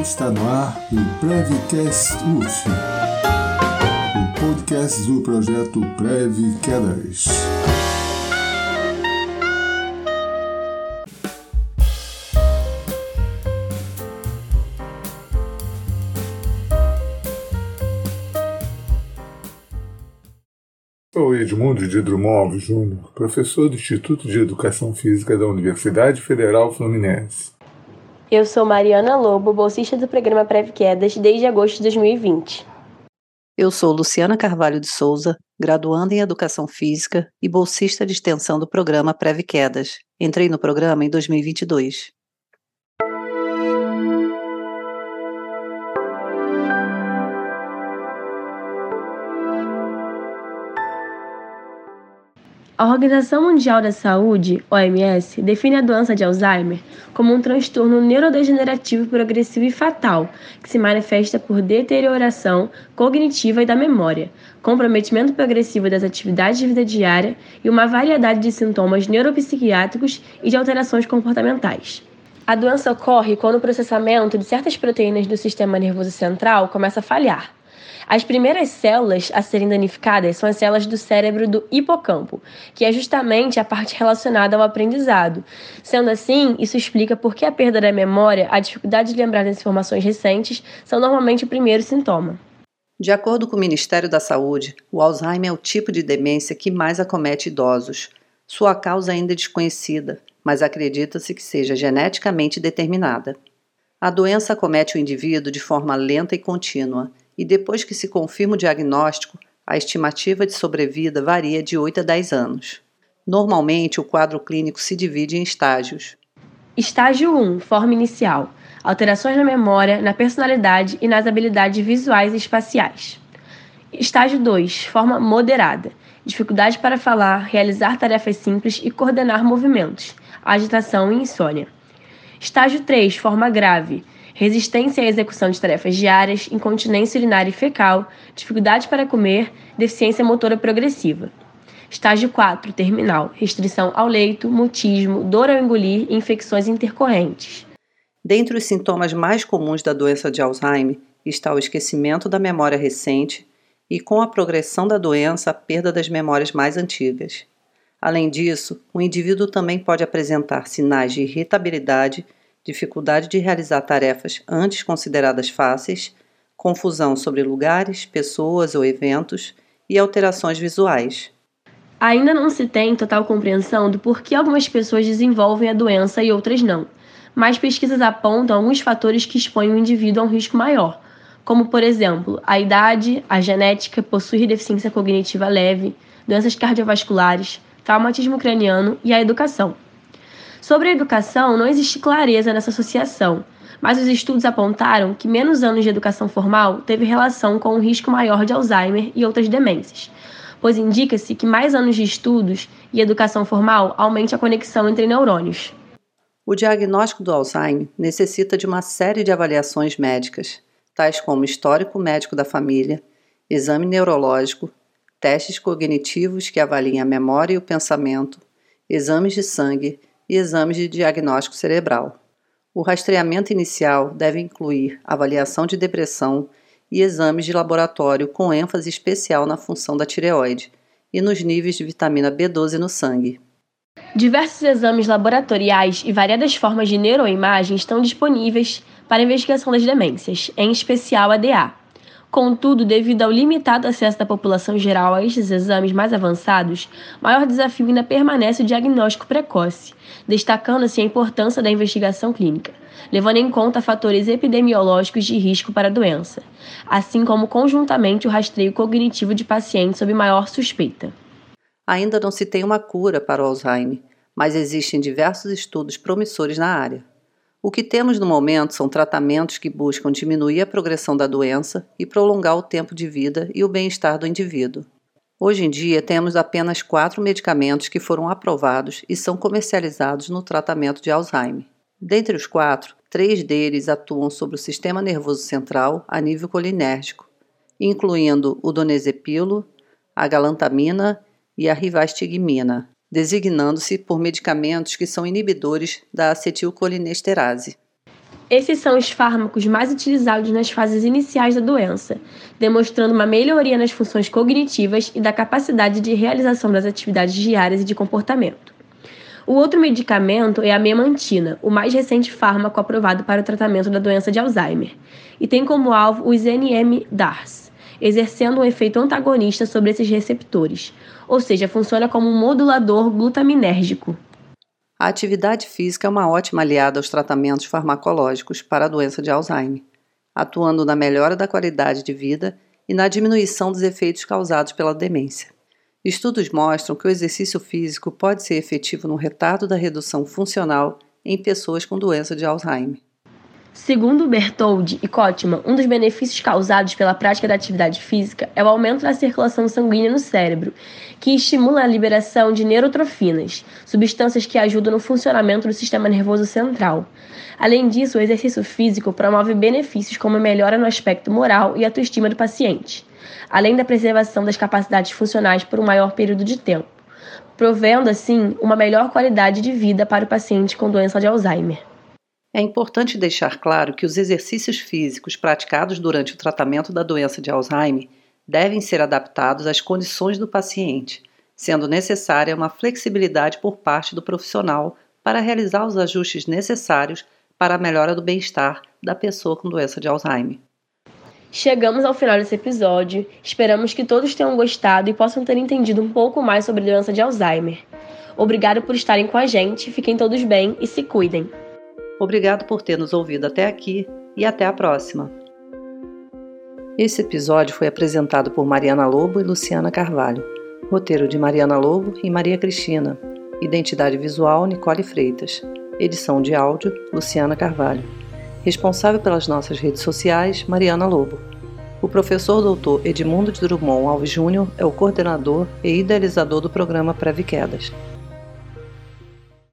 Está no ar o Prevcast UF, o podcast do projeto Prev. Sou Edmundo de Drummond Júnior, professor do Instituto de Educação Física da Universidade Federal Fluminense. Eu sou Mariana Lobo, bolsista do programa Prev Quedas desde agosto de 2020. Eu sou Luciana Carvalho de Souza, graduanda em Educação Física e bolsista de extensão do programa Prev Quedas. Entrei no programa em 2022. A Organização Mundial da Saúde, OMS, define a doença de Alzheimer como um transtorno neurodegenerativo progressivo e fatal, que se manifesta por deterioração cognitiva e da memória, comprometimento progressivo das atividades de vida diária e uma variedade de sintomas neuropsiquiátricos e de alterações comportamentais. A doença ocorre quando o processamento de certas proteínas do sistema nervoso central começa a falhar as primeiras células a serem danificadas são as células do cérebro do hipocampo, que é justamente a parte relacionada ao aprendizado. Sendo assim, isso explica por que a perda da memória, a dificuldade de lembrar das informações recentes, são normalmente o primeiro sintoma. De acordo com o Ministério da Saúde, o Alzheimer é o tipo de demência que mais acomete idosos. Sua causa ainda é desconhecida, mas acredita-se que seja geneticamente determinada. A doença acomete o indivíduo de forma lenta e contínua, e depois que se confirma o diagnóstico, a estimativa de sobrevida varia de 8 a 10 anos. Normalmente, o quadro clínico se divide em estágios. Estágio 1 Forma inicial alterações na memória, na personalidade e nas habilidades visuais e espaciais. Estágio 2 Forma moderada dificuldade para falar, realizar tarefas simples e coordenar movimentos, agitação e insônia. Estágio 3 Forma grave resistência à execução de tarefas diárias, incontinência urinária e fecal, dificuldade para comer, deficiência motora progressiva. Estágio 4, terminal, restrição ao leito, mutismo, dor ao engolir e infecções intercorrentes. Dentre os sintomas mais comuns da doença de Alzheimer está o esquecimento da memória recente e, com a progressão da doença, a perda das memórias mais antigas. Além disso, o indivíduo também pode apresentar sinais de irritabilidade dificuldade de realizar tarefas antes consideradas fáceis, confusão sobre lugares, pessoas ou eventos e alterações visuais. Ainda não se tem total compreensão do porquê algumas pessoas desenvolvem a doença e outras não, mas pesquisas apontam alguns fatores que expõem o indivíduo a um risco maior, como, por exemplo, a idade, a genética, possuir deficiência cognitiva leve, doenças cardiovasculares, traumatismo craniano e a educação. Sobre a educação, não existe clareza nessa associação, mas os estudos apontaram que menos anos de educação formal teve relação com um risco maior de Alzheimer e outras demências, pois indica-se que mais anos de estudos e educação formal aumente a conexão entre neurônios. O diagnóstico do Alzheimer necessita de uma série de avaliações médicas, tais como histórico médico da família, exame neurológico, testes cognitivos que avaliem a memória e o pensamento, exames de sangue e exames de diagnóstico cerebral. O rastreamento inicial deve incluir avaliação de depressão e exames de laboratório com ênfase especial na função da tireoide e nos níveis de vitamina B12 no sangue. Diversos exames laboratoriais e variadas formas de neuroimagem estão disponíveis para investigação das demências, em especial a DA. Contudo, devido ao limitado acesso da população geral a estes exames mais avançados, maior desafio ainda permanece o diagnóstico precoce, destacando-se a importância da investigação clínica, levando em conta fatores epidemiológicos de risco para a doença, assim como conjuntamente o rastreio cognitivo de pacientes sob maior suspeita. Ainda não se tem uma cura para o Alzheimer, mas existem diversos estudos promissores na área. O que temos no momento são tratamentos que buscam diminuir a progressão da doença e prolongar o tempo de vida e o bem-estar do indivíduo. Hoje em dia, temos apenas quatro medicamentos que foram aprovados e são comercializados no tratamento de Alzheimer. Dentre os quatro, três deles atuam sobre o sistema nervoso central a nível colinérgico, incluindo o donezepilo, a galantamina e a rivastigmina designando-se por medicamentos que são inibidores da acetilcolinesterase. Esses são os fármacos mais utilizados nas fases iniciais da doença, demonstrando uma melhoria nas funções cognitivas e da capacidade de realização das atividades diárias e de comportamento. O outro medicamento é a memantina, o mais recente fármaco aprovado para o tratamento da doença de Alzheimer, e tem como alvo os NMDARS, exercendo um efeito antagonista sobre esses receptores, ou seja, funciona como um modulador glutaminérgico. A atividade física é uma ótima aliada aos tratamentos farmacológicos para a doença de Alzheimer, atuando na melhora da qualidade de vida e na diminuição dos efeitos causados pela demência. Estudos mostram que o exercício físico pode ser efetivo no retardo da redução funcional em pessoas com doença de Alzheimer. Segundo Bertoldi e Kotman, um dos benefícios causados pela prática da atividade física é o aumento da circulação sanguínea no cérebro, que estimula a liberação de neurotrofinas, substâncias que ajudam no funcionamento do sistema nervoso central. Além disso, o exercício físico promove benefícios como melhora no aspecto moral e autoestima do paciente além da preservação das capacidades funcionais por um maior período de tempo, provendo assim uma melhor qualidade de vida para o paciente com doença de Alzheimer. É importante deixar claro que os exercícios físicos praticados durante o tratamento da doença de Alzheimer devem ser adaptados às condições do paciente, sendo necessária uma flexibilidade por parte do profissional para realizar os ajustes necessários para a melhora do bem-estar da pessoa com doença de Alzheimer. Chegamos ao final desse episódio. Esperamos que todos tenham gostado e possam ter entendido um pouco mais sobre a doença de Alzheimer. Obrigado por estarem com a gente, fiquem todos bem e se cuidem. Obrigado por ter nos ouvido até aqui e até a próxima. Esse episódio foi apresentado por Mariana Lobo e Luciana Carvalho. Roteiro de Mariana Lobo e Maria Cristina. Identidade visual Nicole Freitas. Edição de áudio Luciana Carvalho. Responsável pelas nossas redes sociais, Mariana Lobo. O professor doutor Edmundo de Drummond Alves Júnior é o coordenador e idealizador do programa Previquedas. Quedas.